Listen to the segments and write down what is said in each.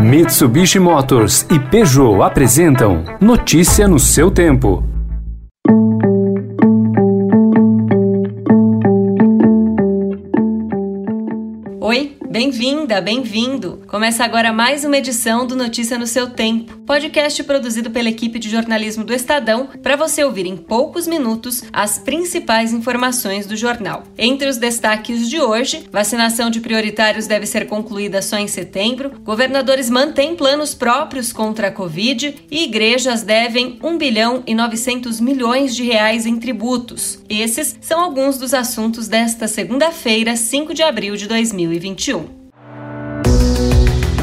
Mitsubishi Motors e Peugeot apresentam Notícia no seu tempo. Oi, bem-vinda, bem-vindo. Começa agora mais uma edição do Notícia no seu tempo, podcast produzido pela equipe de jornalismo do Estadão para você ouvir em poucos minutos as principais informações do jornal. Entre os destaques de hoje, vacinação de prioritários deve ser concluída só em setembro, governadores mantêm planos próprios contra a Covid e igrejas devem 1 bilhão e 900 milhões de reais em tributos. Esses são alguns dos assuntos desta segunda-feira, 5 de abril de 2021.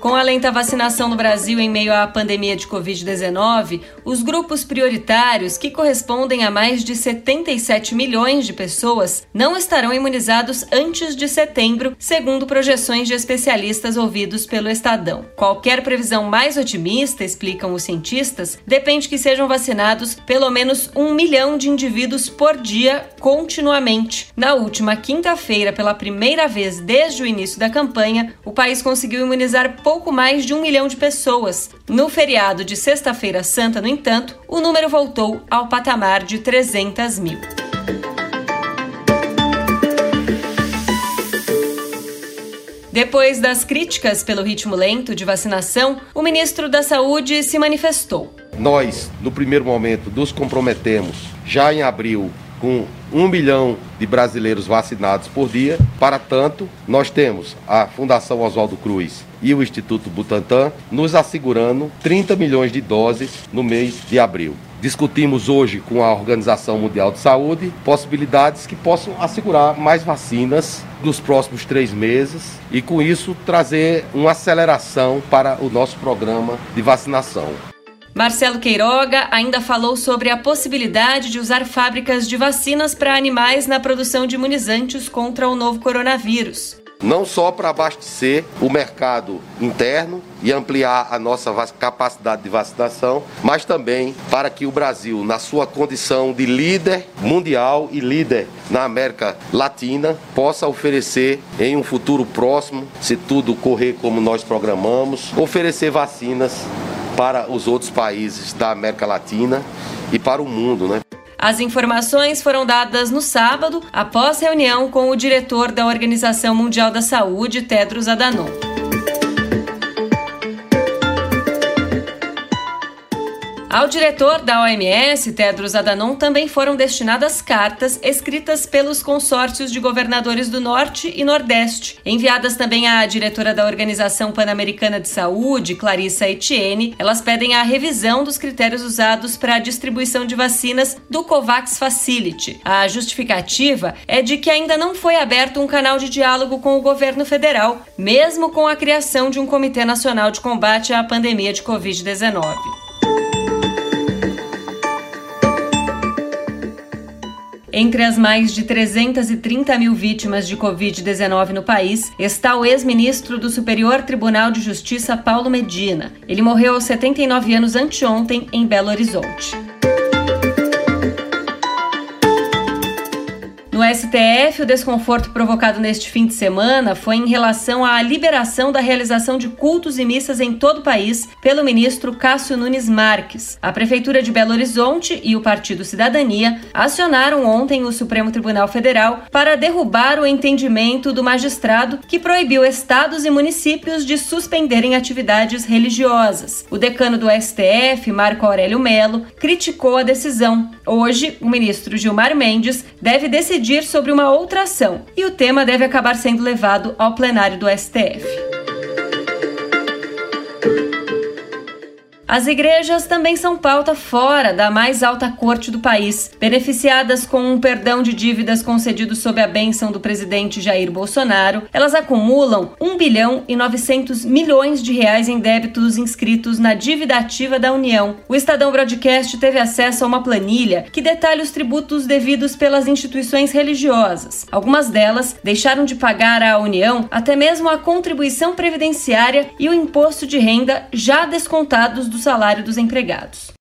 Com a lenta vacinação no Brasil em meio à pandemia de Covid-19, os grupos prioritários, que correspondem a mais de 77 milhões de pessoas, não estarão imunizados antes de setembro, segundo projeções de especialistas ouvidos pelo Estadão. Qualquer previsão mais otimista, explicam os cientistas, depende que sejam vacinados pelo menos um milhão de indivíduos por dia continuamente. Na última quinta-feira, pela primeira vez desde o início da campanha, o país conseguiu imunizar pouco mais de um milhão de pessoas. No feriado de Sexta-feira Santa, no entanto, o número voltou ao patamar de 300 mil. Depois das críticas pelo ritmo lento de vacinação, o ministro da Saúde se manifestou. Nós, no primeiro momento, nos comprometemos já em abril com um milhão de brasileiros vacinados por dia. Para tanto, nós temos a Fundação Oswaldo Cruz e o Instituto Butantan nos assegurando 30 milhões de doses no mês de abril. Discutimos hoje com a Organização Mundial de Saúde possibilidades que possam assegurar mais vacinas nos próximos três meses e, com isso, trazer uma aceleração para o nosso programa de vacinação. Marcelo Queiroga ainda falou sobre a possibilidade de usar fábricas de vacinas para animais na produção de imunizantes contra o novo coronavírus. Não só para abastecer o mercado interno e ampliar a nossa capacidade de vacinação, mas também para que o Brasil, na sua condição de líder mundial e líder na América Latina, possa oferecer em um futuro próximo, se tudo correr como nós programamos, oferecer vacinas para os outros países da América Latina e para o mundo, né? As informações foram dadas no sábado, após reunião com o diretor da Organização Mundial da Saúde, Tedros Adhanom. Ao diretor da OMS, Tedros Adhanom, também foram destinadas cartas escritas pelos consórcios de governadores do Norte e Nordeste, enviadas também à diretora da Organização Pan-Americana de Saúde, Clarissa Etienne. Elas pedem a revisão dos critérios usados para a distribuição de vacinas do COVAX Facility. A justificativa é de que ainda não foi aberto um canal de diálogo com o governo federal, mesmo com a criação de um Comitê Nacional de Combate à Pandemia de Covid-19. Entre as mais de 330 mil vítimas de Covid-19 no país está o ex-ministro do Superior Tribunal de Justiça, Paulo Medina. Ele morreu aos 79 anos anteontem em Belo Horizonte. No STF, o desconforto provocado neste fim de semana foi em relação à liberação da realização de cultos e missas em todo o país pelo ministro Cássio Nunes Marques. A Prefeitura de Belo Horizonte e o Partido Cidadania acionaram ontem o Supremo Tribunal Federal para derrubar o entendimento do magistrado que proibiu estados e municípios de suspenderem atividades religiosas. O decano do STF, Marco Aurélio Melo, criticou a decisão. Hoje, o ministro Gilmar Mendes deve decidir sobre uma outra ação e o tema deve acabar sendo levado ao plenário do STF. As igrejas também são pauta fora da mais alta corte do país. Beneficiadas com um perdão de dívidas concedido sob a bênção do presidente Jair Bolsonaro, elas acumulam 1 bilhão e 900 milhões de reais em débitos inscritos na dívida ativa da União. O Estadão Broadcast teve acesso a uma planilha que detalha os tributos devidos pelas instituições religiosas. Algumas delas deixaram de pagar à União até mesmo a contribuição previdenciária e o imposto de renda já descontados do do salário dos empregados.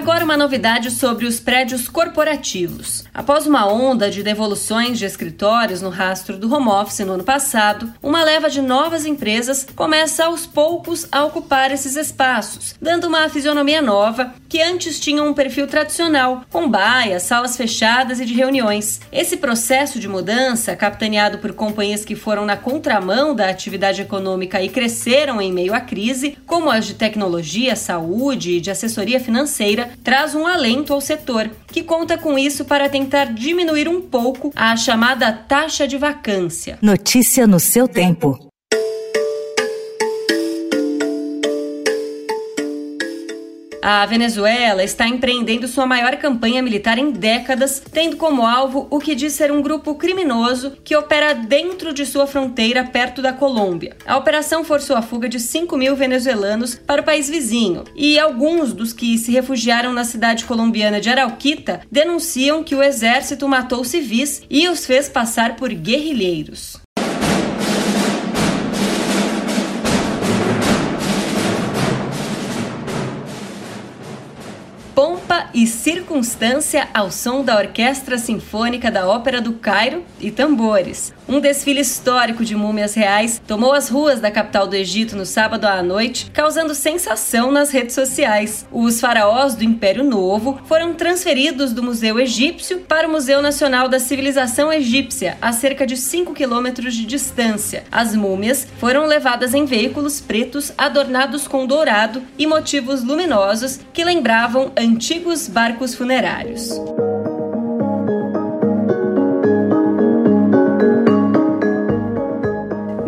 Agora uma novidade sobre os prédios corporativos. Após uma onda de devoluções de escritórios no rastro do home office no ano passado, uma leva de novas empresas começa aos poucos a ocupar esses espaços, dando uma fisionomia nova que antes tinha um perfil tradicional, com baias, salas fechadas e de reuniões. Esse processo de mudança, capitaneado por companhias que foram na contramão da atividade econômica e cresceram em meio à crise, como as de tecnologia, saúde e de assessoria financeira, traz um alento ao setor, que conta com isso para tentar diminuir um pouco a chamada taxa de vacância. Notícia no seu tempo. A Venezuela está empreendendo sua maior campanha militar em décadas, tendo como alvo o que diz ser um grupo criminoso que opera dentro de sua fronteira perto da Colômbia. A operação forçou a fuga de 5 mil venezuelanos para o país vizinho, e alguns dos que se refugiaram na cidade colombiana de Arauquita denunciam que o exército matou civis e os fez passar por guerrilheiros. E circunstância ao som da Orquestra Sinfônica da Ópera do Cairo e tambores. Um desfile histórico de múmias reais tomou as ruas da capital do Egito no sábado à noite, causando sensação nas redes sociais. Os faraós do Império Novo foram transferidos do Museu Egípcio para o Museu Nacional da Civilização Egípcia, a cerca de 5 quilômetros de distância. As múmias foram levadas em veículos pretos adornados com dourado e motivos luminosos que lembravam antigos barcos funerários.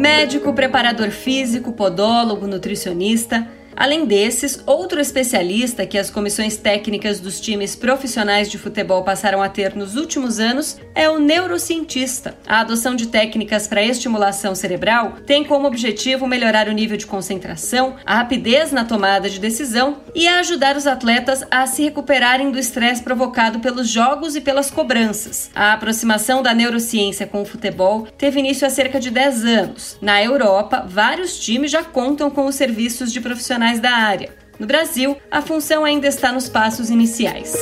Médico, preparador físico, podólogo, nutricionista Além desses, outro especialista que as comissões técnicas dos times profissionais de futebol passaram a ter nos últimos anos é o neurocientista. A adoção de técnicas para estimulação cerebral tem como objetivo melhorar o nível de concentração, a rapidez na tomada de decisão e ajudar os atletas a se recuperarem do estresse provocado pelos jogos e pelas cobranças. A aproximação da neurociência com o futebol teve início há cerca de 10 anos. Na Europa, vários times já contam com os serviços de profissionais da área. No Brasil, a função ainda está nos passos iniciais.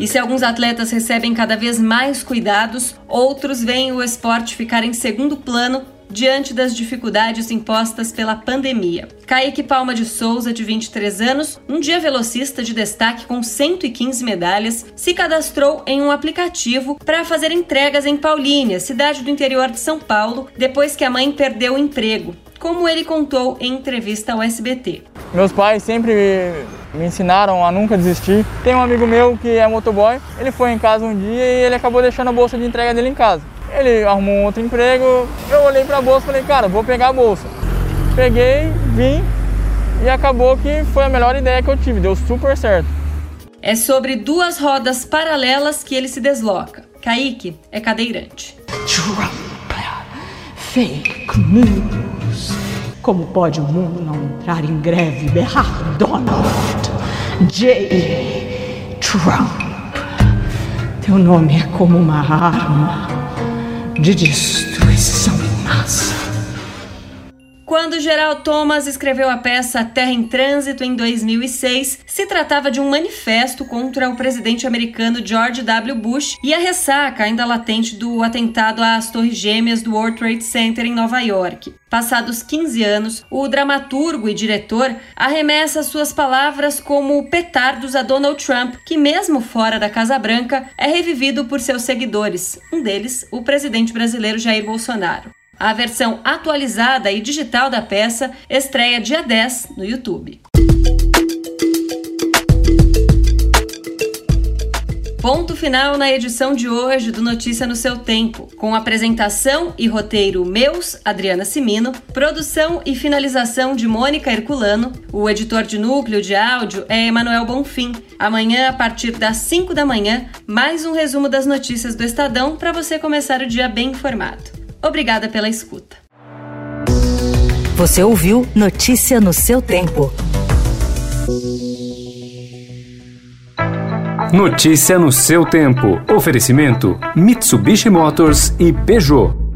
E se alguns atletas recebem cada vez mais cuidados, outros veem o esporte ficar em segundo plano diante das dificuldades impostas pela pandemia. Kaique Palma de Souza, de 23 anos, um dia velocista de destaque com 115 medalhas, se cadastrou em um aplicativo para fazer entregas em Paulínia, cidade do interior de São Paulo, depois que a mãe perdeu o emprego, como ele contou em entrevista ao SBT. Meus pais sempre me ensinaram a nunca desistir. Tem um amigo meu que é motoboy, ele foi em casa um dia e ele acabou deixando a bolsa de entrega dele em casa. Ele arrumou um outro emprego, eu olhei para a bolsa e falei, cara, vou pegar a bolsa. Peguei, vim e acabou que foi a melhor ideia que eu tive, deu super certo. É sobre duas rodas paralelas que ele se desloca. Kaique é cadeirante. Trump, fake news. Como pode o mundo não entrar em greve e berrar Donald J. Trump? Teu nome é como uma arma de destruição em massa. Quando Gerald Thomas escreveu a peça Terra em Trânsito em 2006, se tratava de um manifesto contra o presidente americano George W. Bush e a ressaca ainda latente do atentado às Torres Gêmeas do World Trade Center em Nova York. Passados 15 anos, o dramaturgo e diretor arremessa suas palavras como petardos a Donald Trump, que, mesmo fora da Casa Branca, é revivido por seus seguidores, um deles, o presidente brasileiro Jair Bolsonaro. A versão atualizada e digital da peça estreia dia 10 no YouTube. Ponto final na edição de hoje do Notícia no seu Tempo, com apresentação e roteiro meus, Adriana Simino, produção e finalização de Mônica Herculano, o editor de núcleo de áudio é Emanuel Bonfim. Amanhã, a partir das 5 da manhã, mais um resumo das notícias do Estadão para você começar o dia bem informado. Obrigada pela escuta. Você ouviu Notícia no seu Tempo. Notícia no seu tempo. Oferecimento: Mitsubishi Motors e Peugeot.